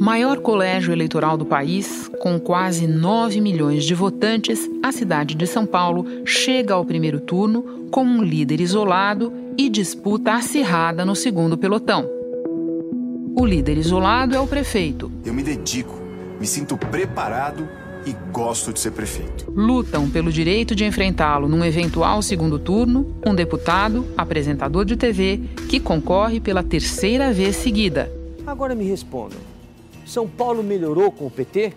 Maior colégio eleitoral do país, com quase 9 milhões de votantes, a cidade de São Paulo chega ao primeiro turno como um líder isolado e disputa acirrada no segundo pelotão. O líder isolado é o prefeito. Eu me dedico, me sinto preparado e gosto de ser prefeito. Lutam pelo direito de enfrentá-lo num eventual segundo turno um deputado, apresentador de TV, que concorre pela terceira vez seguida. Agora me respondam: São Paulo melhorou com o PT?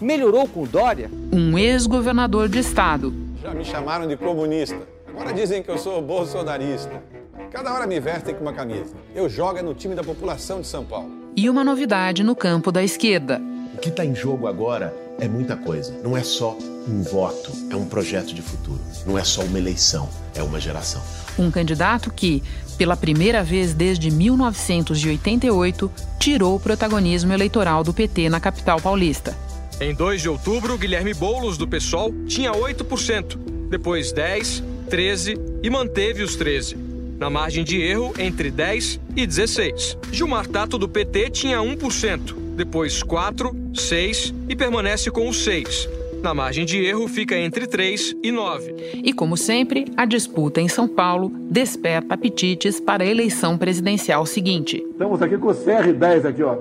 Melhorou com o Dória? Um ex-governador de estado. Já me chamaram de comunista. Agora dizem que eu sou bolsonarista. Cada hora me vestem com uma camisa. Eu jogo no time da população de São Paulo. E uma novidade no campo da esquerda. O que está em jogo agora é muita coisa. Não é só um voto, é um projeto de futuro. Não é só uma eleição, é uma geração. Um candidato que, pela primeira vez desde 1988, tirou o protagonismo eleitoral do PT na capital paulista. Em 2 de outubro, Guilherme Boulos, do PSOL, tinha 8%, depois 10%, 13% e manteve os 13%. Na margem de erro, entre 10% e 16%. Gilmar Tato, do PT, tinha 1%, depois 4%, 6% e permanece com os 6%. Na margem de erro fica entre 3 e 9. E como sempre, a disputa em São Paulo desperta apetites para a eleição presidencial seguinte. Estamos aqui com o CR10 aqui, ó.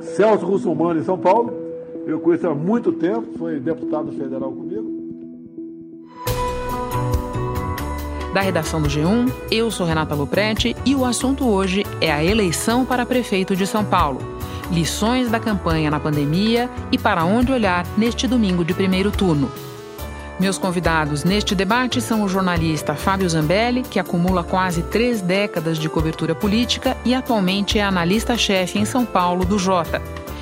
Celso Russomano em São Paulo. Eu conheço há muito tempo, foi deputado federal comigo. Da redação do G1, eu sou Renata Luprete e o assunto hoje é a eleição para prefeito de São Paulo. Lições da campanha na pandemia e para onde olhar neste domingo de primeiro turno. Meus convidados neste debate são o jornalista Fábio Zambelli, que acumula quase três décadas de cobertura política e atualmente é analista-chefe em São Paulo do Jota,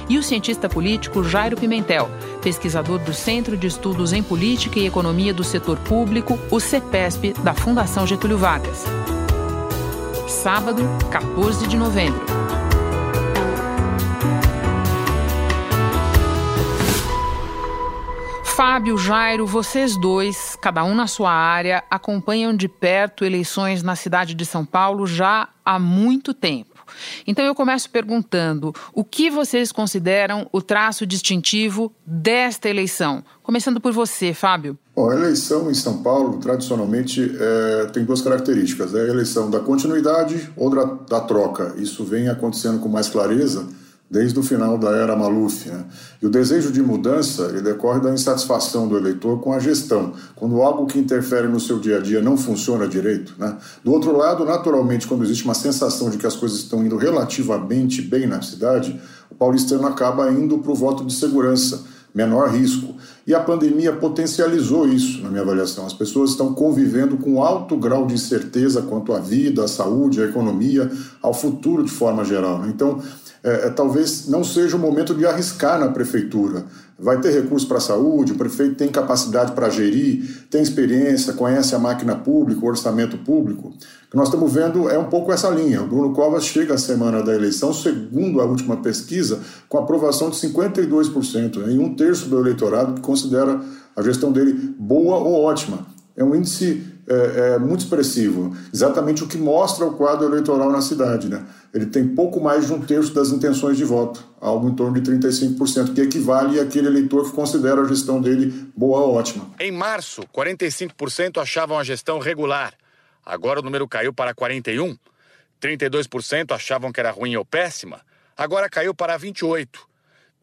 e o cientista político Jairo Pimentel, pesquisador do Centro de Estudos em Política e Economia do Setor Público, o CEPESP, da Fundação Getúlio Vargas. Sábado, 14 de novembro. Fábio, Jairo, vocês dois, cada um na sua área, acompanham de perto eleições na cidade de São Paulo já há muito tempo. Então eu começo perguntando o que vocês consideram o traço distintivo desta eleição? Começando por você, Fábio. Bom, a eleição em São Paulo, tradicionalmente, é, tem duas características: é a eleição da continuidade ou da, da troca. Isso vem acontecendo com mais clareza desde o final da era Maluf. Né? E o desejo de mudança decorre da insatisfação do eleitor com a gestão, quando algo que interfere no seu dia a dia não funciona direito. Né? Do outro lado, naturalmente, quando existe uma sensação de que as coisas estão indo relativamente bem na cidade, o paulistano acaba indo para o voto de segurança, menor risco. E a pandemia potencializou isso, na minha avaliação. As pessoas estão convivendo com alto grau de incerteza quanto à vida, à saúde, à economia, ao futuro de forma geral. Né? Então, é, é, talvez não seja o momento de arriscar na prefeitura. Vai ter recurso para a saúde, o prefeito tem capacidade para gerir, tem experiência, conhece a máquina pública, o orçamento público. O que nós estamos vendo é um pouco essa linha. O Bruno Covas chega à semana da eleição, segundo a última pesquisa, com aprovação de 52%, né, em um terço do eleitorado que considera a gestão dele boa ou ótima. É um índice é, é, muito expressivo, exatamente o que mostra o quadro eleitoral na cidade. Né? Ele tem pouco mais de um terço das intenções de voto, algo em torno de 35%, que equivale àquele eleitor que considera a gestão dele boa ou ótima. Em março, 45% achavam a gestão regular. Agora o número caiu para 41%. 32% achavam que era ruim ou péssima. Agora caiu para 28%.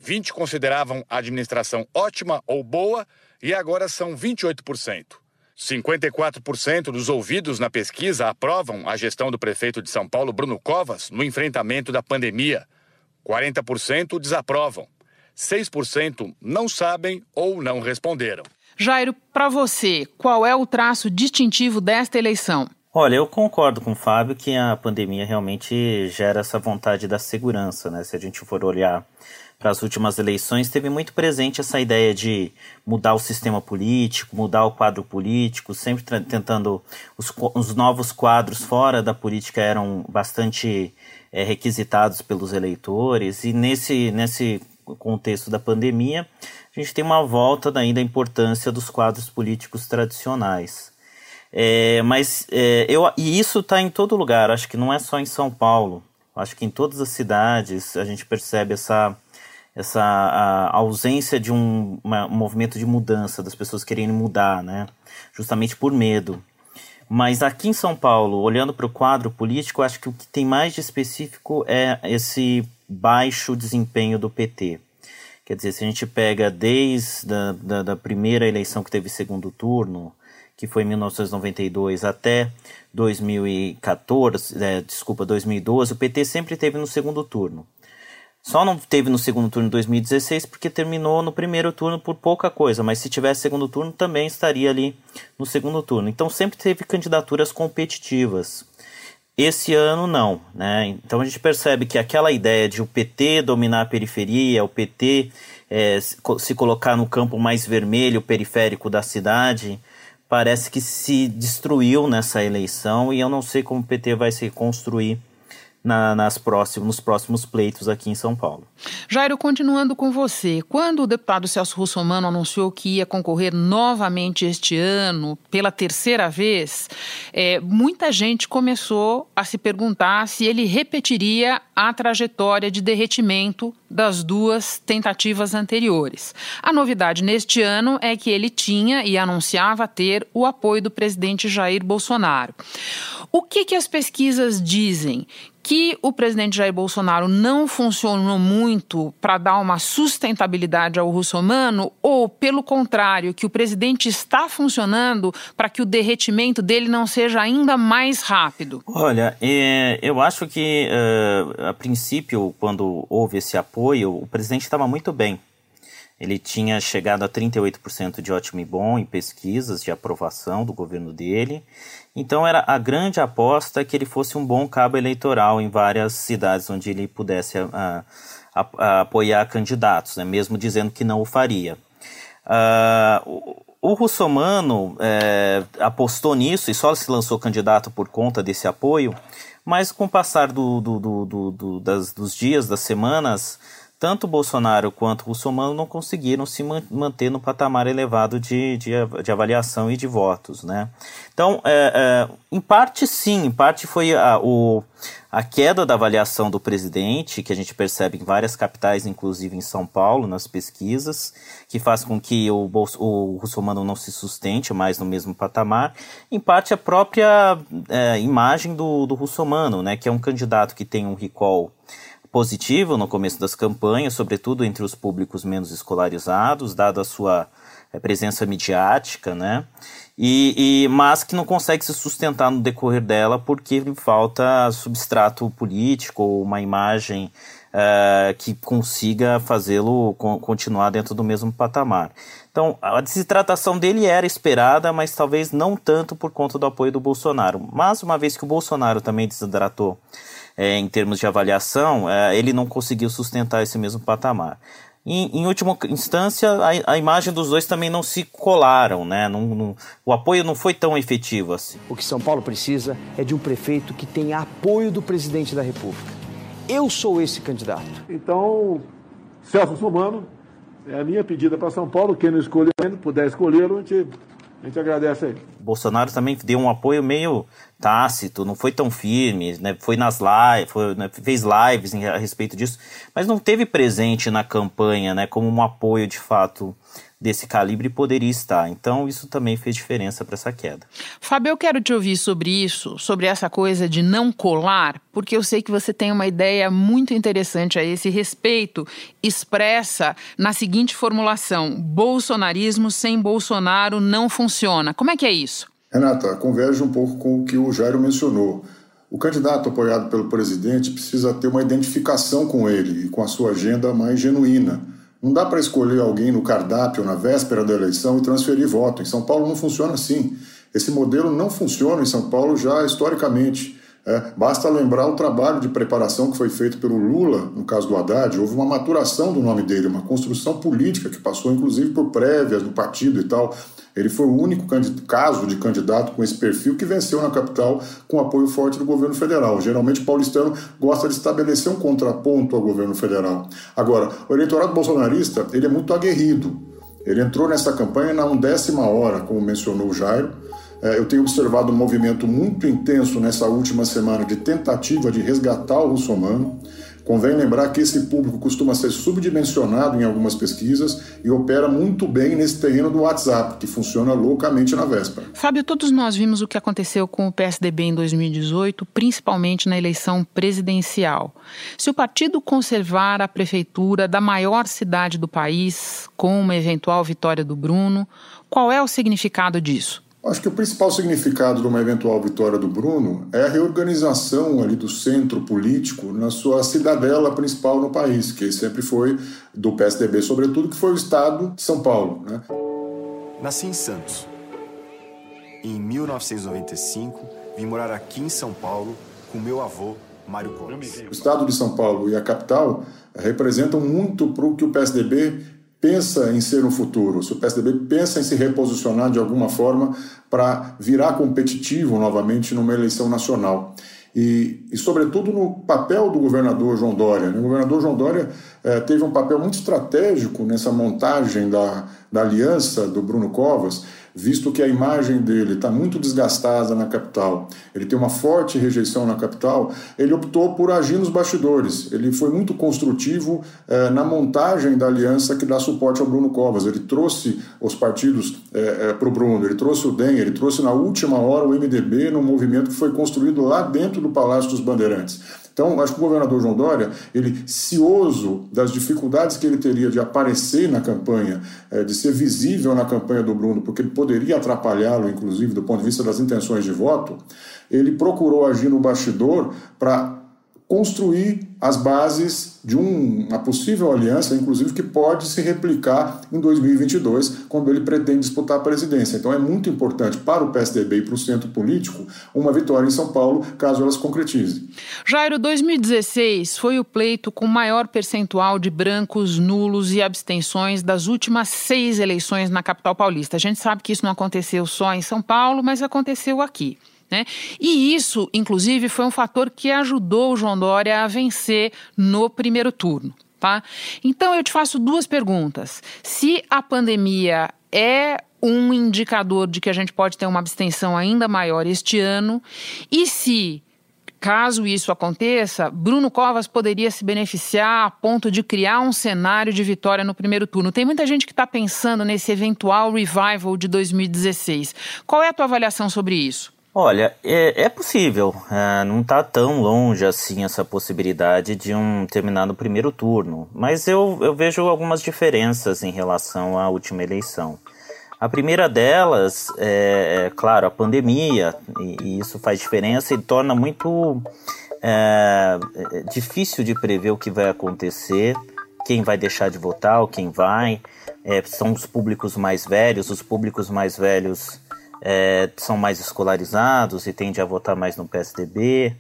20% consideravam a administração ótima ou boa e agora são 28%. 54% dos ouvidos na pesquisa aprovam a gestão do prefeito de São Paulo, Bruno Covas, no enfrentamento da pandemia. 40% desaprovam. 6% não sabem ou não responderam. Jairo, para você, qual é o traço distintivo desta eleição? Olha, eu concordo com o Fábio que a pandemia realmente gera essa vontade da segurança, né? Se a gente for olhar para as últimas eleições, teve muito presente essa ideia de mudar o sistema político, mudar o quadro político, sempre tentando. Os, os, novos quadros fora da política eram bastante é, requisitados pelos eleitores, e nesse, nesse contexto da pandemia, a gente tem uma volta daí da importância dos quadros políticos tradicionais. É, mas é, eu, e isso está em todo lugar, acho que não é só em São Paulo. Acho que em todas as cidades a gente percebe essa essa ausência de um, uma, um movimento de mudança, das pessoas querendo mudar, né? Justamente por medo. Mas aqui em São Paulo, olhando para o quadro político, acho que o que tem mais de específico é esse baixo desempenho do PT. Quer dizer, se a gente pega desde a da, da primeira eleição que teve segundo turno, que foi em 1992, até 2014, é, desculpa, 2012, o PT sempre teve no segundo turno. Só não teve no segundo turno em 2016 porque terminou no primeiro turno por pouca coisa, mas se tivesse segundo turno também estaria ali no segundo turno. Então sempre teve candidaturas competitivas. Esse ano não, né? Então a gente percebe que aquela ideia de o PT dominar a periferia, o PT é, se colocar no campo mais vermelho, periférico da cidade, parece que se destruiu nessa eleição e eu não sei como o PT vai se construir na, nas próximos, nos próximos pleitos aqui em São Paulo. Jairo, continuando com você, quando o deputado Celso Russomano anunciou que ia concorrer novamente este ano, pela terceira vez, é, muita gente começou a se perguntar se ele repetiria a trajetória de derretimento das duas tentativas anteriores. A novidade neste ano é que ele tinha e anunciava ter o apoio do presidente Jair Bolsonaro. O que, que as pesquisas dizem? Que o presidente Jair Bolsonaro não funcionou muito para dar uma sustentabilidade ao russomano ou, pelo contrário, que o presidente está funcionando para que o derretimento dele não seja ainda mais rápido? Olha, é, eu acho que, uh, a princípio, quando houve esse apoio, o presidente estava muito bem. Ele tinha chegado a 38% de ótimo e bom em pesquisas de aprovação do governo dele então era a grande aposta que ele fosse um bom cabo eleitoral em várias cidades onde ele pudesse a, a, a, apoiar candidatos, né, mesmo dizendo que não o faria. Uh, o, o Russomano é, apostou nisso e só se lançou candidato por conta desse apoio, mas com o passar do, do, do, das, dos dias, das semanas, tanto Bolsonaro quanto Russomano não conseguiram se manter no patamar elevado de, de, de avaliação e de votos, né? Então, é, é, em parte sim, em parte foi a, o, a queda da avaliação do presidente, que a gente percebe em várias capitais, inclusive em São Paulo, nas pesquisas, que faz com que o, o Russomano não se sustente mais no mesmo patamar. Em parte a própria é, imagem do, do Russomano, né? Que é um candidato que tem um recall positivo no começo das campanhas, sobretudo entre os públicos menos escolarizados, dada a sua eh, presença midiática, né? E, e, mas que não consegue se sustentar no decorrer dela porque lhe falta substrato político ou uma imagem uh, que consiga fazê-lo continuar dentro do mesmo patamar. Então, a desidratação dele era esperada, mas talvez não tanto por conta do apoio do Bolsonaro. Mas, uma vez que o Bolsonaro também desidratou é, em termos de avaliação, é, ele não conseguiu sustentar esse mesmo patamar. Em, em última instância, a, a, imagem dos dois também não se colaram, né? Não, não, o apoio não foi tão efetivo assim. O que São Paulo precisa é de um prefeito que tenha apoio do presidente da República. Eu sou esse candidato. Então, Celso Sumano, é a minha pedida para São Paulo. Quem não escolheu ainda, puder escolher, a gente a gente agradece aí. Bolsonaro também deu um apoio meio tácito, não foi tão firme, né? Foi nas lives, foi, né? fez lives a respeito disso, mas não teve presente na campanha, né? Como um apoio de fato desse calibre poderia estar. Então, isso também fez diferença para essa queda. Fábio, eu quero te ouvir sobre isso, sobre essa coisa de não colar, porque eu sei que você tem uma ideia muito interessante a esse respeito, expressa na seguinte formulação: bolsonarismo sem Bolsonaro não funciona. Como é que é isso? Renata, converge um pouco com o que o Jairo mencionou. O candidato apoiado pelo presidente precisa ter uma identificação com ele e com a sua agenda mais genuína não dá para escolher alguém no cardápio na véspera da eleição e transferir voto. Em São Paulo não funciona assim. Esse modelo não funciona em São Paulo já historicamente. É, basta lembrar o trabalho de preparação que foi feito pelo Lula, no caso do Haddad. Houve uma maturação do nome dele, uma construção política que passou inclusive por prévias no partido e tal. Ele foi o único caso de candidato com esse perfil que venceu na capital com apoio forte do governo federal. Geralmente o paulistano gosta de estabelecer um contraponto ao governo federal. Agora, o eleitorado bolsonarista ele é muito aguerrido. Ele entrou nessa campanha na undécima hora, como mencionou o Jairo. É, eu tenho observado um movimento muito intenso nessa última semana de tentativa de resgatar o russomano Convém lembrar que esse público costuma ser subdimensionado em algumas pesquisas e opera muito bem nesse terreno do WhatsApp, que funciona loucamente na véspera. Fábio, todos nós vimos o que aconteceu com o PSDB em 2018, principalmente na eleição presidencial. Se o partido conservar a prefeitura da maior cidade do país, com uma eventual vitória do Bruno, qual é o significado disso? Acho que o principal significado de uma eventual vitória do Bruno é a reorganização ali do centro político na sua cidadela principal no país, que sempre foi do PSDB, sobretudo, que foi o estado de São Paulo. Né? Nasci em Santos. Em 1995, vim morar aqui em São Paulo com meu avô, Mário Covas. O estado de São Paulo e a capital representam muito para o que o PSDB pensa em ser um futuro, se o PSDB pensa em se reposicionar de alguma forma para virar competitivo novamente numa eleição nacional. E, e, sobretudo, no papel do governador João Dória. O governador João Dória eh, teve um papel muito estratégico nessa montagem da, da aliança do Bruno Covas visto que a imagem dele está muito desgastada na capital, ele tem uma forte rejeição na capital, ele optou por agir nos bastidores. Ele foi muito construtivo eh, na montagem da aliança que dá suporte ao Bruno Covas. Ele trouxe os partidos eh, eh, para o Bruno, ele trouxe o DEM, ele trouxe na última hora o MDB no movimento que foi construído lá dentro do Palácio dos Bandeirantes. Então, acho que o governador João Dória, ele cioso das dificuldades que ele teria de aparecer na campanha, eh, de ser visível na campanha do Bruno, porque ele poderia atrapalhá-lo, inclusive, do ponto de vista das intenções de voto, ele procurou agir no bastidor para construir as bases de um, uma possível aliança, inclusive, que pode se replicar em 2022, quando ele pretende disputar a presidência. Então é muito importante para o PSDB e para o centro político uma vitória em São Paulo, caso ela se concretize. Jairo, 2016 foi o pleito com maior percentual de brancos, nulos e abstenções das últimas seis eleições na capital paulista. A gente sabe que isso não aconteceu só em São Paulo, mas aconteceu aqui. Né? E isso, inclusive, foi um fator que ajudou o João Dória a vencer no primeiro turno. Tá? Então, eu te faço duas perguntas. Se a pandemia é um indicador de que a gente pode ter uma abstenção ainda maior este ano, e se Caso isso aconteça, Bruno Covas poderia se beneficiar a ponto de criar um cenário de vitória no primeiro turno. Tem muita gente que está pensando nesse eventual revival de 2016. Qual é a tua avaliação sobre isso? Olha, é, é possível. É, não está tão longe assim essa possibilidade de um terminar no primeiro turno. Mas eu, eu vejo algumas diferenças em relação à última eleição. A primeira delas é, é claro, a pandemia, e, e, isso faz diferença e torna muito é, difícil de prever o que vai acontecer, quem vai deixar de votar, ou quem vai. É, são os públicos mais velhos, os públicos mais velhos é, são mais escolarizados e tendem a votar mais no PSDB.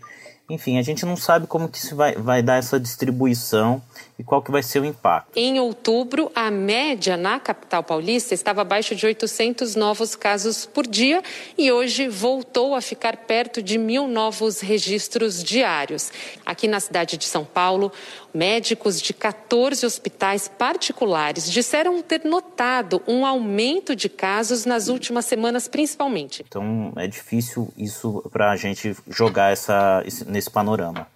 Enfim, a gente não sabe como que se vai, vai dar essa distribuição e qual que vai ser o impacto. Em outubro, a média na capital paulista estava abaixo de 800 novos casos por dia e hoje voltou a ficar perto de mil novos registros diários. Aqui na cidade de São Paulo, Médicos de 14 hospitais particulares disseram ter notado um aumento de casos nas últimas semanas, principalmente. Então é difícil isso para a gente jogar essa, nesse panorama.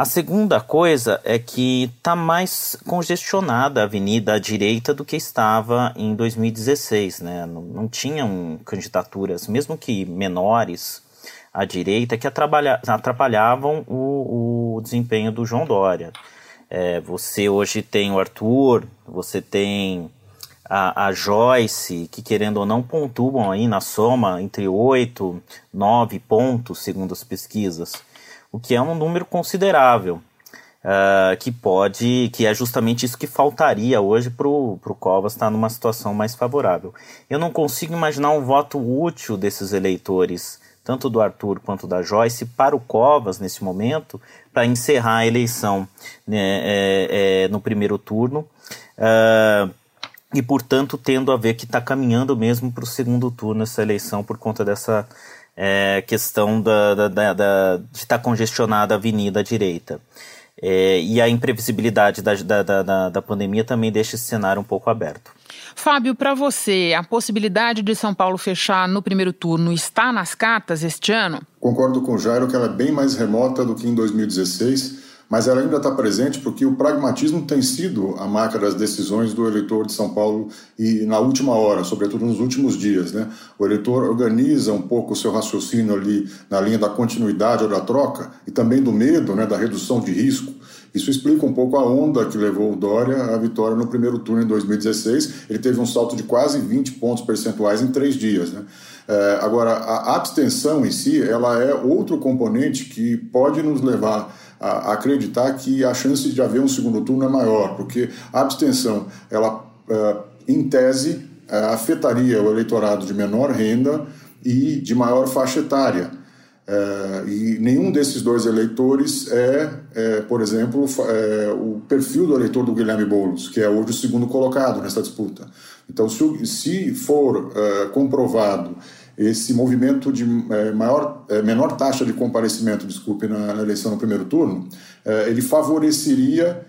A segunda coisa é que está mais congestionada a avenida à direita do que estava em 2016. Né? Não, não tinham candidaturas, mesmo que menores, à direita que atrapalhavam o, o desempenho do João Dória. É, você hoje tem o Arthur, você tem a, a, Joyce, que querendo ou não pontuam aí na soma entre 8, 9 pontos, segundo as pesquisas, o que é um número considerável. Uh, que pode, que é justamente isso que faltaria hoje para o Covas estar numa situação mais favorável. Eu não consigo imaginar um voto útil desses eleitores tanto do Arthur quanto da Joyce, para o Covas nesse momento, para encerrar a eleição né, é, é, no primeiro turno. Uh, e, portanto, tendo a ver que está caminhando mesmo para o segundo turno essa eleição por conta dessa é, questão da, da, da, da de estar tá congestionada a avenida à direita. É, e a imprevisibilidade da, da, da, da pandemia também deixa esse cenário um pouco aberto. Fábio, para você, a possibilidade de São Paulo fechar no primeiro turno está nas cartas este ano? Concordo com o Jairo que ela é bem mais remota do que em 2016, mas ela ainda está presente porque o pragmatismo tem sido a marca das decisões do eleitor de São Paulo e na última hora, sobretudo nos últimos dias. Né? O eleitor organiza um pouco o seu raciocínio ali na linha da continuidade ou da troca e também do medo, né, da redução de risco. Isso explica um pouco a onda que levou o Dória à vitória no primeiro turno em 2016. Ele teve um salto de quase 20 pontos percentuais em três dias. Né? É, agora, a abstenção em si, ela é outro componente que pode nos levar a acreditar que a chance de haver um segundo turno é maior, porque a abstenção, ela, é, em tese, é, afetaria o eleitorado de menor renda e de maior faixa etária. É, e nenhum desses dois eleitores é, é por exemplo, é, o perfil do eleitor do Guilherme Boulos, que é hoje o segundo colocado nessa disputa. Então, se, se for comprovado esse movimento de é, maior, é, menor taxa de comparecimento, desculpe, na, eleição no primeiro turno, ele favoreceria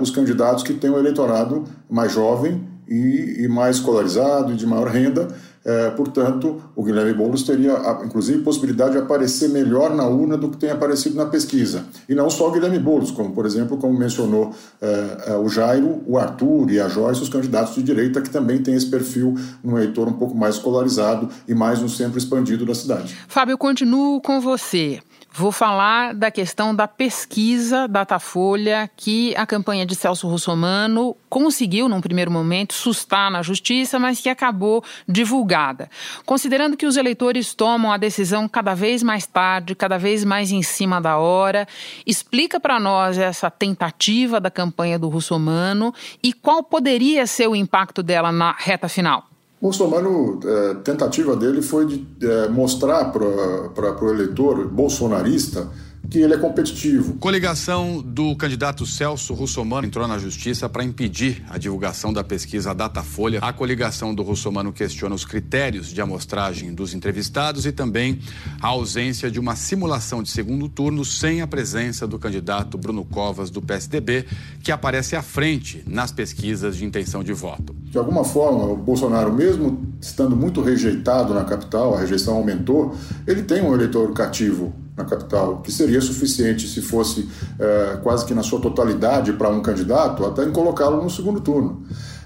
os candidatos que têm um eleitorado mais jovem e, e mais escolarizado e de maior renda, é, portanto, o Guilherme Boulos teria, inclusive, possibilidade de aparecer melhor na urna do que tem aparecido na pesquisa. E não só o Guilherme Boulos, como, por exemplo, como mencionou é, é, o Jairo, o Arthur e a Joyce, os candidatos de direita, que também têm esse perfil no eleitor um pouco mais escolarizado e mais no centro expandido da cidade. Fábio, continuo com você. Vou falar da questão da pesquisa Datafolha que a campanha de Celso Russomano conseguiu, num primeiro momento, sustar na justiça, mas que acabou divulgada. Considerando que os eleitores tomam a decisão cada vez mais tarde, cada vez mais em cima da hora, explica para nós essa tentativa da campanha do Russomano e qual poderia ser o impacto dela na reta final. Bolsonaro, a é, tentativa dele foi de é, mostrar para o eleitor bolsonarista que ele é competitivo. Coligação do candidato Celso Russomano entrou na justiça para impedir a divulgação da pesquisa Datafolha. A coligação do Russomano questiona os critérios de amostragem dos entrevistados e também a ausência de uma simulação de segundo turno sem a presença do candidato Bruno Covas do PSDB, que aparece à frente nas pesquisas de intenção de voto. De alguma forma, o Bolsonaro, mesmo estando muito rejeitado na capital, a rejeição aumentou, ele tem um eleitor cativo na capital, que seria suficiente se fosse é, quase que na sua totalidade para um candidato, até em colocá-lo no segundo turno.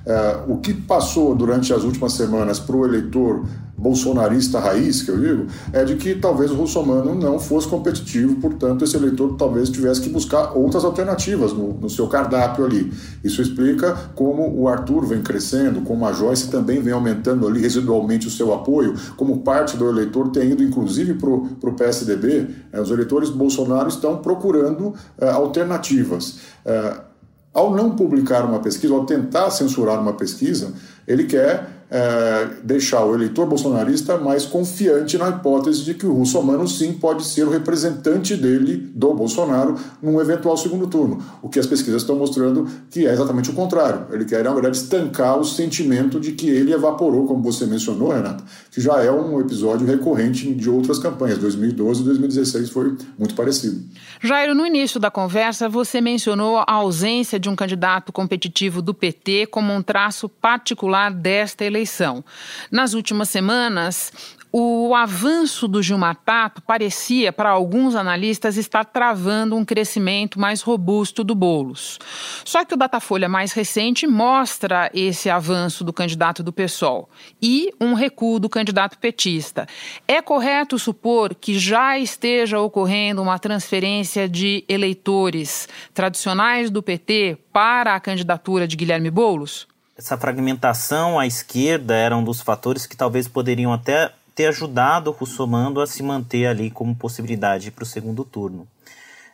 É, o que passou durante as últimas semanas para o eleitor bolsonarista raiz, que eu digo, é de que talvez o russomano não fosse competitivo, portanto, esse eleitor talvez tivesse que buscar outras alternativas no, no, seu cardápio ali. Isso explica como o Arthur vem crescendo, como a Joyce também vem aumentando ali residualmente o seu apoio, como parte do eleitor tem ido inclusive para o PSDB. É, os eleitores Bolsonaro estão procurando é, alternativas. Ao não publicar uma pesquisa, ao tentar censurar uma pesquisa, ele quer é, deixar o eleitor bolsonarista mais confiante na hipótese de que o russomano sim pode ser o representante dele, do Bolsonaro, num eventual segundo turno. O que as pesquisas estão mostrando que é exatamente o contrário. Ele quer, na verdade, estancar o sentimento de que ele evaporou, como você mencionou, Renata, que já é um episódio recorrente de outras campanhas. 2012 e 2016 foi muito parecido. Jairo, no início da conversa, você mencionou a ausência de um candidato competitivo do PT como um traço particular desta eleição eleição. Nas últimas semanas, o avanço do Gilmar Tato parecia, para alguns analistas, estar travando um crescimento mais robusto do Bolos. Só que o Datafolha mais recente mostra esse avanço do candidato do PSOL e um recuo do candidato petista. É correto supor que já esteja ocorrendo uma transferência de eleitores tradicionais do PT para a candidatura de Guilherme Boulos? Essa fragmentação à esquerda era um dos fatores que talvez poderiam até ter ajudado o Russomando a se manter ali como possibilidade para o segundo turno.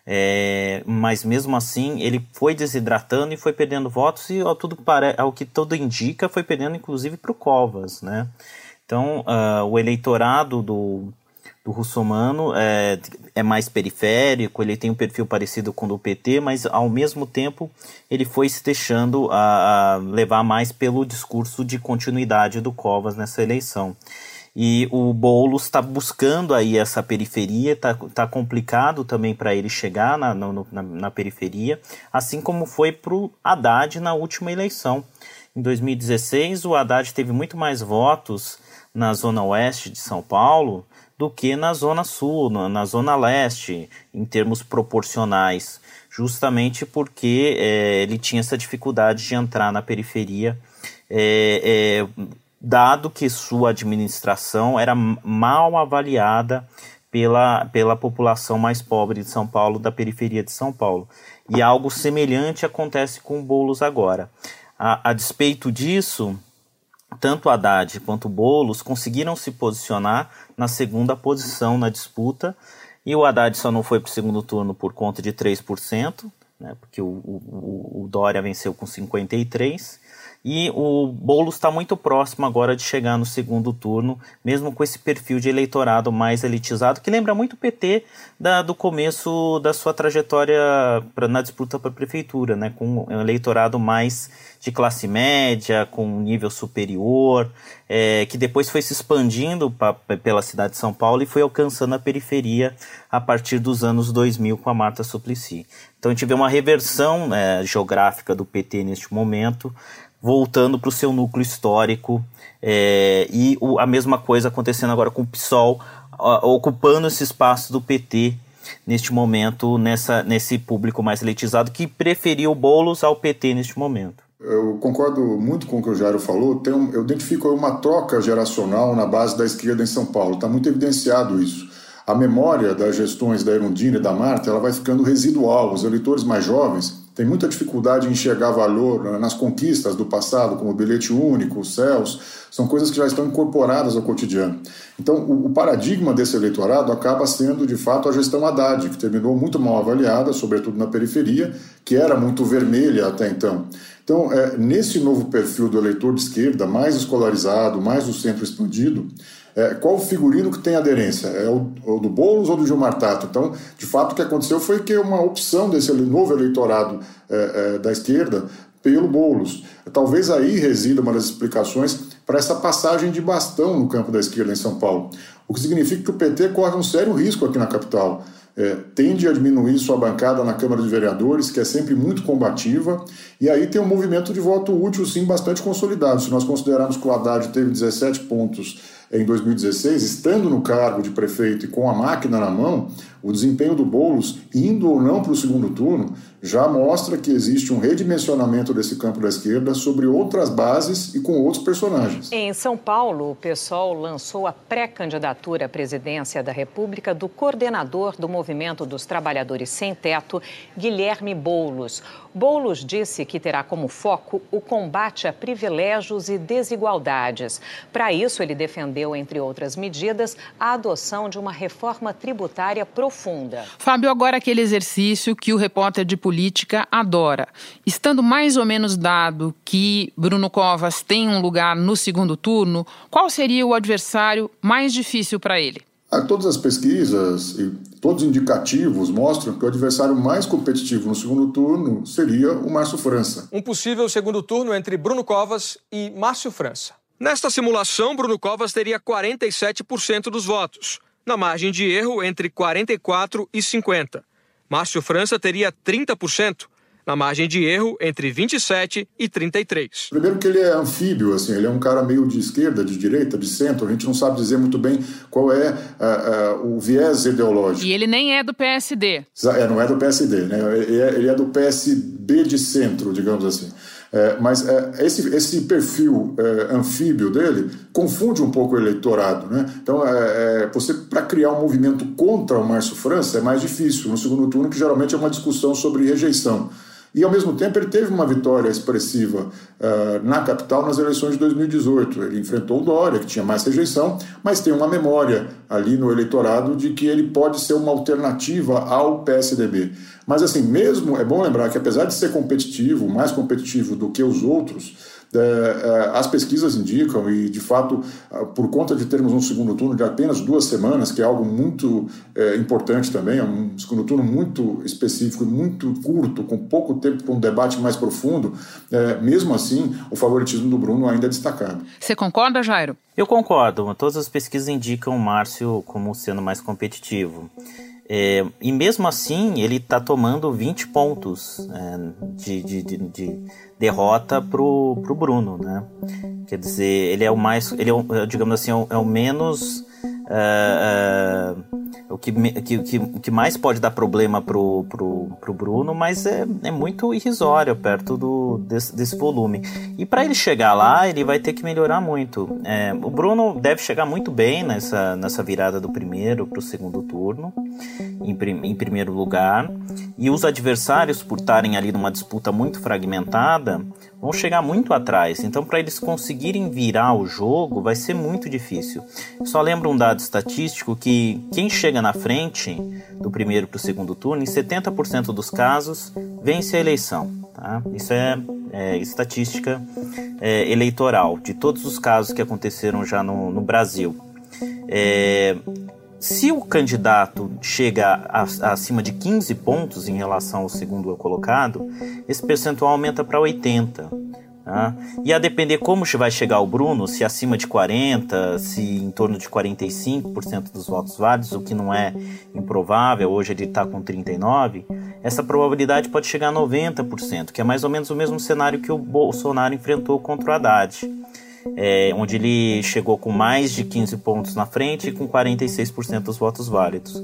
É, mas mesmo assim ele foi desidratando e foi perdendo votos e ao, tudo, ao que tudo indica foi perdendo inclusive para o Covas, né? Então uh, o eleitorado do, do russomano é, é mais periférico, ele tem um perfil parecido com o do PT, mas ao mesmo tempo ele foi se deixando a, a levar mais pelo discurso de continuidade do Covas nessa eleição. E o Boulos está buscando aí essa periferia, está tá complicado também para ele chegar na, na, na, periferia, assim como foi para o Haddad na última eleição. Em 2016, o Haddad teve muito mais votos na zona oeste de São Paulo do que na zona sul, na zona leste, em termos proporcionais. justamente porque é, ele tinha essa dificuldade de entrar na periferia, é, é, dado que sua administração era mal avaliada pela, pela população mais pobre de São Paulo, da periferia de São Paulo. E algo semelhante acontece com o Boulos agora. A, a despeito disso, tanto Haddad quanto Boulos conseguiram se posicionar na segunda posição na disputa, e o Haddad só não foi para o segundo turno por conta de 3%, né, porque o, o, o Dória venceu com 53%, e o Boulos está muito próximo agora de chegar no segundo turno, mesmo com esse perfil de eleitorado mais elitizado, que lembra muito o PT da, do começo da sua trajetória pra, na disputa para a prefeitura, né? com um eleitorado mais de classe média, com nível superior, é, que depois foi se expandindo pra, pela cidade de São Paulo e foi alcançando a periferia a partir dos anos 2000 com a Marta Suplicy. Então a gente vê uma reversão é, geográfica do PT neste momento, voltando para o seu núcleo histórico é, e o, a mesma coisa acontecendo agora com o PSOL ocupando esse espaço do PT neste momento, nessa, nesse público mais elitizado que preferiu Boulos ao PT neste momento. Eu concordo muito com o que o Jairo falou. Tem um, eu identifico uma troca geracional na base da esquerda em São Paulo. Está muito evidenciado isso. A memória das gestões da Erundina e da Marta ela vai ficando residual. Os eleitores mais jovens tem muita dificuldade em enxergar valor né, nas conquistas do passado, como o bilhete único, os céus, são coisas que já estão incorporadas ao cotidiano. Então, o, o, paradigma desse eleitorado acaba sendo, de fato, a gestão Haddad, que terminou muito mal avaliada, sobretudo na periferia, que era muito vermelha até então. Então, é, nesse novo perfil do eleitor de esquerda, mais escolarizado, mais do centro expandido, é, qual figurino que tem aderência? É o, o, do Boulos ou do Gilmar Tato? Então, de fato, o que aconteceu foi que uma opção desse novo eleitorado é, é, da esquerda pelo Boulos. Talvez aí resida uma das explicações para essa passagem de bastão no campo da esquerda em São Paulo. O que significa que o PT corre um sério risco aqui na capital. É, tende a diminuir sua bancada na Câmara de Vereadores, que é sempre muito combativa, e aí tem um movimento de voto útil, sim, bastante consolidado. Se nós considerarmos que o Haddad teve 17 pontos em 2016, estando no cargo de prefeito e com a máquina na mão, o desempenho do Boulos, indo ou não para o segundo turno, já mostra que existe um redimensionamento desse campo da esquerda sobre outras bases e com outros personagens. Em São Paulo, o PSOL lançou a pré-candidatura à presidência da República do coordenador do Movimento dos Trabalhadores Sem Teto, Guilherme Boulos. Boulos disse que terá como foco o combate a privilégios e desigualdades. Para isso, ele defendeu, entre outras medidas, a adoção de uma reforma tributária profunda. Fábio, agora aquele exercício que o repórter de política adora. Estando mais ou menos dado que Bruno Covas tem um lugar no segundo turno, qual seria o adversário mais difícil para ele? Ah, todas as pesquisas e todos os indicativos mostram que o adversário mais competitivo no segundo turno seria o Márcio França. Um possível segundo turno entre Bruno Covas e Márcio França. Nesta simulação, Bruno Covas teria 47% dos votos, na margem de erro entre 44 e 50. Márcio França teria 30%, na margem de erro entre 27 e 33. Primeiro que ele é anfíbio, assim, ele é um cara meio de esquerda, de direita, de centro, a gente não sabe dizer muito bem qual é uh, uh, o viés ideológico. E ele nem é do PSD. É, não é do PSD, né? Ele é, ele é do PSB de centro, digamos assim. É, mas é, esse, esse perfil é, anfíbio dele confunde um pouco o eleitorado. Né? Então, é, é você para criar um movimento contra o Márcio França é mais difícil no segundo turno, que geralmente é uma discussão sobre rejeição. E, ao mesmo tempo, ele teve uma vitória expressiva uh, na capital nas eleições de 2018. Ele enfrentou o Dória, que tinha mais rejeição, mas tem uma memória ali no eleitorado de que ele pode ser uma alternativa ao PSDB. Mas, assim, mesmo, é bom lembrar que, apesar de ser competitivo, mais competitivo do que os outros, as pesquisas indicam, e de fato, por conta de termos um segundo turno de apenas duas semanas, que é algo muito é, importante também, é um segundo turno muito específico, muito curto, com pouco tempo para um debate mais profundo, é, mesmo assim, o favoritismo do Bruno ainda é destacado. Você concorda, Jairo? Eu concordo. Todas as pesquisas indicam o Márcio como sendo mais competitivo. É, e mesmo assim, ele está tomando 20 pontos é, de, de, de, de, derrota pro, pro Bruno, né? Quer dizer, ele é o mais, ele é, o, digamos assim, é o, é o menos uh, o que, que, que, que mais pode dar problema pro, pro, pro Bruno, mas é, é muito irrisório perto do, desse, desse volume. E para ele chegar lá, ele vai ter que melhorar muito. É, o Bruno deve chegar muito bem nessa, nessa virada do primeiro para o segundo turno, em, em primeiro lugar. E os adversários, por estarem ali numa disputa muito fragmentada, vão chegar muito atrás. Então, para eles conseguirem virar o jogo, vai ser muito difícil. Só lembro um dado estatístico que quem chega na frente do primeiro para o segundo turno, em 70% dos casos, vence a eleição. Tá? Isso é, é estatística é, eleitoral de todos os casos que aconteceram já no, no Brasil. É, se o candidato chega a, a, acima de 15 pontos em relação ao segundo colocado, esse percentual aumenta para 80. Tá? E a depender como vai chegar o Bruno, se acima de 40, se em torno de 45% dos votos válidos, o que não é improvável, hoje ele está com 39%, essa probabilidade pode chegar a 90%, que é mais ou menos o mesmo cenário que o Bolsonaro enfrentou contra o Haddad é, onde ele chegou com mais de 15 pontos na frente e com 46% dos votos válidos.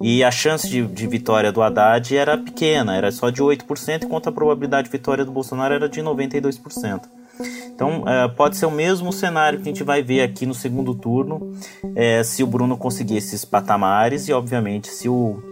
E a chance de, de, vitória do Haddad era pequena, era só de 8%, enquanto a probabilidade de vitória do Bolsonaro era de 92%. Então, é, pode ser o mesmo cenário que a gente vai ver aqui no segundo turno, é, se o Bruno conseguir esses patamares e, obviamente, se o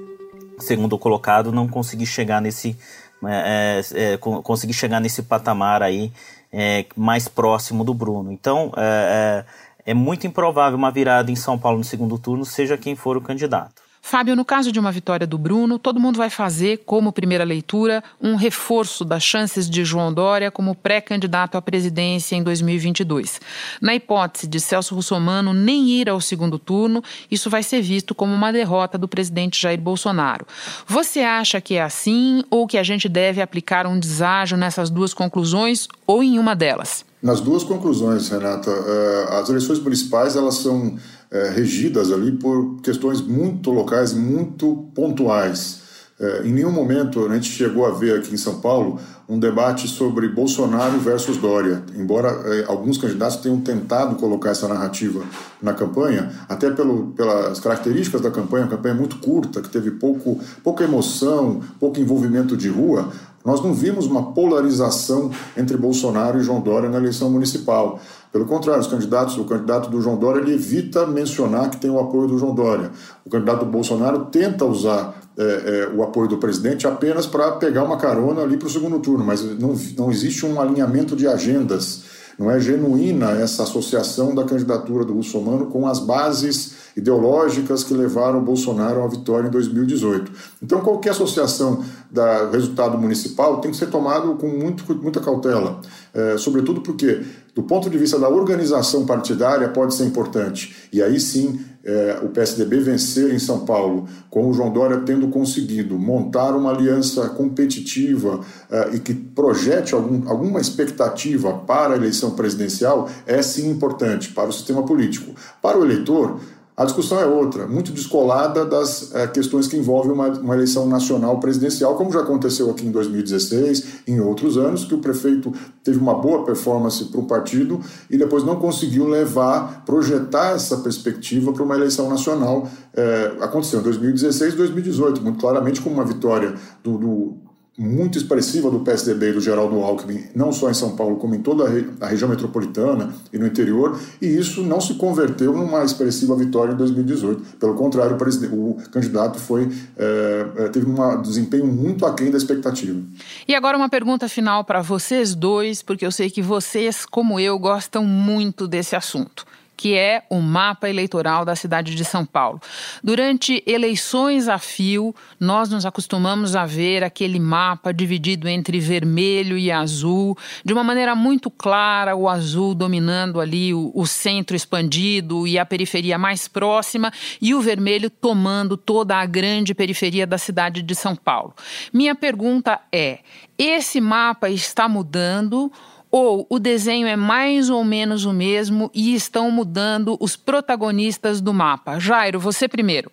segundo colocado não conseguir chegar nesse, é, é, é conseguir chegar nesse patamar aí é, mais próximo do Bruno. Então, é, é, é muito improvável uma virada em São Paulo no segundo turno, seja quem for o candidato. Fábio, no caso de uma vitória do Bruno, todo mundo vai fazer, como primeira leitura, um reforço das chances de João Dória como pré-candidato à presidência em 2022. Na hipótese de Celso Russomano nem ir ao segundo turno, isso vai ser visto como uma derrota do presidente Jair Bolsonaro. Você acha que é assim ou que a gente deve aplicar um deságio nessas duas conclusões ou em uma delas? Nas duas conclusões, Renata, eh, as eleições municipais elas são é, regidas ali por questões muito locais, muito pontuais. É, em nenhum momento a gente chegou a ver aqui em São Paulo um debate sobre Bolsonaro versus Dória, embora alguns candidatos tenham tentado colocar essa narrativa na campanha, até pelo, pelas características da campanha, uma campanha muito curta, que teve pouco, pouca emoção, pouco envolvimento de rua, nós não vimos uma polarização entre Bolsonaro e João Dória na eleição municipal. Pelo contrário, os candidatos, o candidato do João Dória ele evita mencionar que tem o apoio do João Dória. O candidato do Bolsonaro tenta usar é, é, o apoio do presidente apenas para pegar uma carona ali para o segundo turno, mas não, não existe um alinhamento de agendas. Não é genuína essa associação da candidatura do Russomano com as bases ideológicas que levaram Bolsonaro à vitória em 2018. Então, qualquer associação do resultado municipal tem que ser tomado com muito, muita cautela, é, sobretudo porque, do ponto de vista da organização partidária, pode ser importante. E aí sim, é, o PSDB vencer em São Paulo, com o João Dória tendo conseguido montar uma aliança competitiva é, e que projete algum, alguma expectativa para a eleição presidencial, é sim importante para o sistema político. Para o eleitor, a discussão é outra, muito descolada das é, questões que envolvem uma, uma, eleição nacional presidencial, como já aconteceu aqui em 2016, em outros anos, que o prefeito teve uma boa performance para um partido e depois não conseguiu levar, projetar essa perspectiva para uma eleição nacional. É, aconteceu em 2016 e 2018, muito claramente como uma vitória do, do muito expressiva do PSDB e do Geraldo Alckmin, não só em São Paulo, como em toda a, região metropolitana e no interior, e isso não se converteu numa expressiva vitória em 2018. Pelo contrário, o, candidato foi é, teve um desempenho muito aquém da expectativa. E agora uma pergunta final para vocês dois, porque eu sei que vocês, como eu, gostam muito desse assunto que é o mapa eleitoral da cidade de São Paulo. Durante eleições a fio, nós nos acostumamos a ver aquele mapa dividido entre vermelho e azul, de uma maneira muito clara, o azul dominando ali o, o centro expandido e a periferia mais próxima, e o vermelho tomando toda a grande periferia da cidade de São Paulo. Minha pergunta é: esse mapa está mudando? Ou o desenho é mais ou menos o mesmo e estão mudando os protagonistas do mapa? Jairo, você primeiro.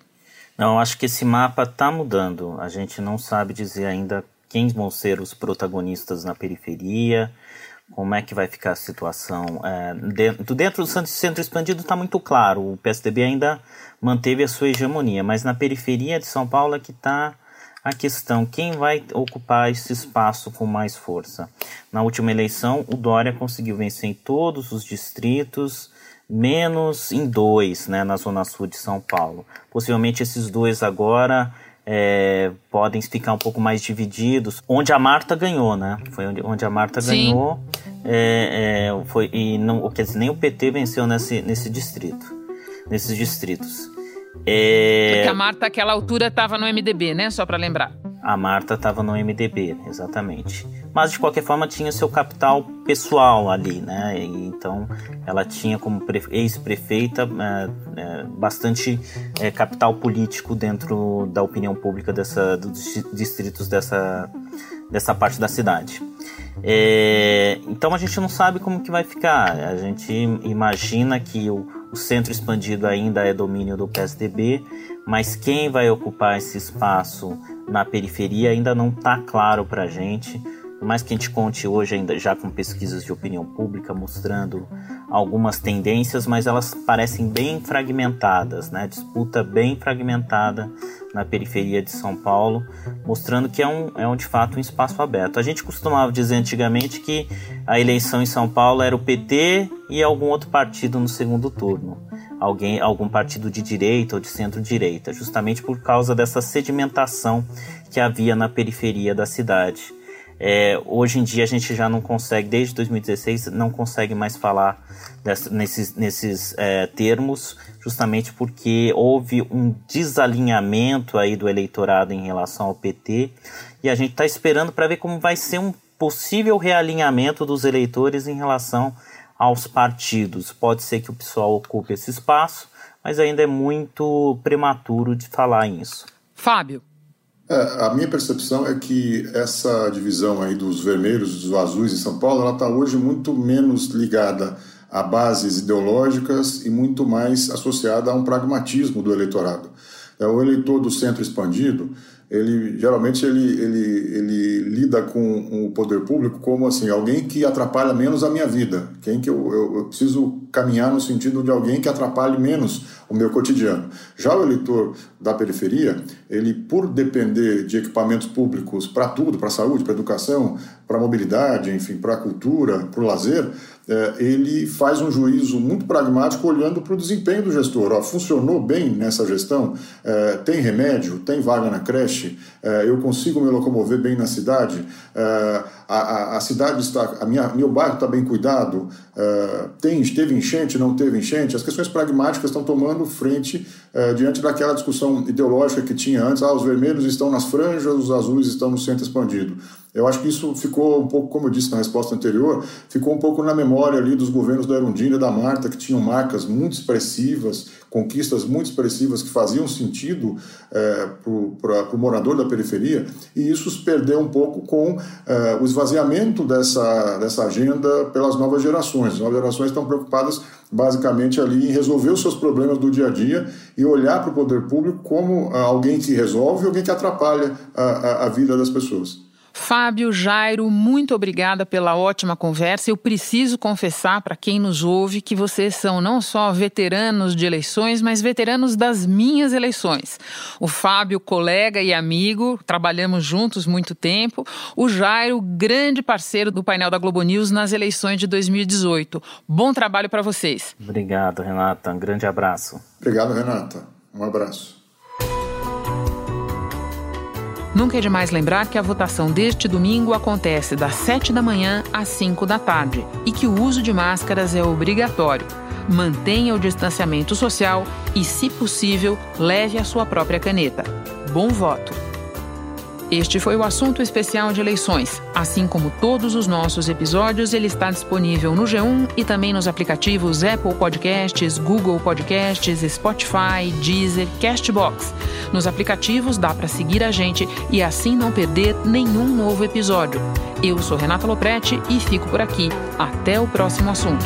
Não, acho que esse mapa está mudando. A gente não sabe dizer ainda quem vão ser os protagonistas na periferia, como é que vai ficar a situação. É, dentro, dentro do centro expandido está muito claro, o PSDB ainda manteve a sua hegemonia, mas na periferia de São Paulo é que está a questão, quem vai ocupar esse espaço com mais força? Na última eleição, o Dória conseguiu vencer em todos os distritos, menos em dois, né, na zona sul de São Paulo. Possivelmente esses dois agora é, podem ficar um pouco mais divididos. Onde a Marta ganhou, né? Foi onde, onde a Marta Sim. ganhou. É, é, foi, e não, quer dizer, nem o PT venceu nesse, nesse distrito. Nesses distritos. É... Porque a Marta, àquela altura, estava no MDB, né? Só para lembrar. A Marta estava no MDB, exatamente. Mas de qualquer forma tinha seu capital pessoal ali, né? E, então ela tinha como ex-prefeita é, é, bastante é, capital político dentro da opinião pública dessa, dos distritos dessa, dessa parte da cidade. É, então a gente não sabe como que vai ficar. A gente imagina que o, o centro expandido ainda é domínio do PSDB, mas quem vai ocupar esse espaço na periferia ainda não está claro para a gente. Por mais que a gente conte hoje ainda já com pesquisas de opinião pública mostrando algumas tendências, mas elas parecem bem fragmentadas, né? Disputa bem fragmentada na periferia de São Paulo, mostrando que é um, é um de fato um espaço aberto. A gente costumava dizer antigamente que a eleição em São Paulo era o PT e algum outro partido no segundo turno. Alguém, algum partido de direita ou de centro-direita, justamente por causa dessa sedimentação que havia na periferia da cidade. É, hoje em dia a gente já não consegue, desde 2016, não consegue mais falar dessa, nesses, nesses é, termos, justamente porque houve um desalinhamento aí do eleitorado em relação ao PT e a gente está esperando para ver como vai ser um possível realinhamento dos eleitores em relação aos partidos. Pode ser que o pessoal ocupe esse espaço, mas ainda é muito prematuro de falar nisso. Fábio. É, a minha percepção é que essa divisão aí dos vermelhos e dos azuis em São Paulo, ela está hoje muito menos ligada a bases ideológicas e muito mais associada a um pragmatismo do eleitorado. É, o eleitor do centro expandido, ele geralmente ele, ele, ele lida com o poder público como assim alguém que atrapalha menos a minha vida, quem que eu, eu, eu preciso caminhar no sentido de alguém que atrapalhe menos o meu cotidiano. Já o eleitor da periferia, ele por depender de equipamentos públicos para tudo, para saúde, para educação, para mobilidade, enfim, para cultura, para o lazer, é, ele faz um juízo muito pragmático olhando para o desempenho do gestor. Ó, funcionou bem nessa gestão? É, tem remédio? Tem vaga na creche? É, eu consigo me locomover bem na cidade? É, a, a, a, cidade está, a minha, meu bairro está bem cuidado? É, tem, teve enchente? Não teve enchente? As questões pragmáticas estão tomando frente diante daquela discussão ideológica que tinha antes. Ah, os vermelhos estão nas franjas, os azuis estão no centro expandido. Eu acho que isso ficou um pouco, como eu disse na resposta anterior, ficou um pouco na memória ali dos governos da Erundina e da Marta, que tinham marcas muito expressivas, conquistas muito expressivas que faziam sentido é, para o morador da periferia, e isso se perdeu um pouco com é, o esvaziamento dessa, dessa agenda pelas novas gerações. As novas gerações estão preocupadas basicamente ali em resolver os seus problemas do dia a dia e olhar para o poder público como alguém que resolve, alguém que atrapalha a, a, a vida das pessoas. Fábio, Jairo, muito obrigada pela ótima conversa. Eu preciso confessar para quem nos ouve que vocês são não só veteranos de eleições, mas veteranos das minhas eleições. O Fábio, colega e amigo, trabalhamos juntos muito tempo. O Jairo, grande parceiro do painel da Globo News nas eleições de 2018. Bom trabalho para vocês. Obrigado, Renata. Um grande abraço. Obrigado, Renata. Um abraço. Nunca é demais lembrar que a votação deste domingo acontece das 7 da manhã às 5 da tarde e que o uso de máscaras é obrigatório. Mantenha o distanciamento social e, se possível, leve a sua própria caneta. Bom voto! Este foi o assunto especial de eleições. Assim como todos os nossos episódios, ele está disponível no G1 e também nos aplicativos Apple Podcasts, Google Podcasts, Spotify, Deezer, Castbox. Nos aplicativos dá para seguir a gente e assim não perder nenhum novo episódio. Eu sou Renata Loprete e fico por aqui. Até o próximo assunto.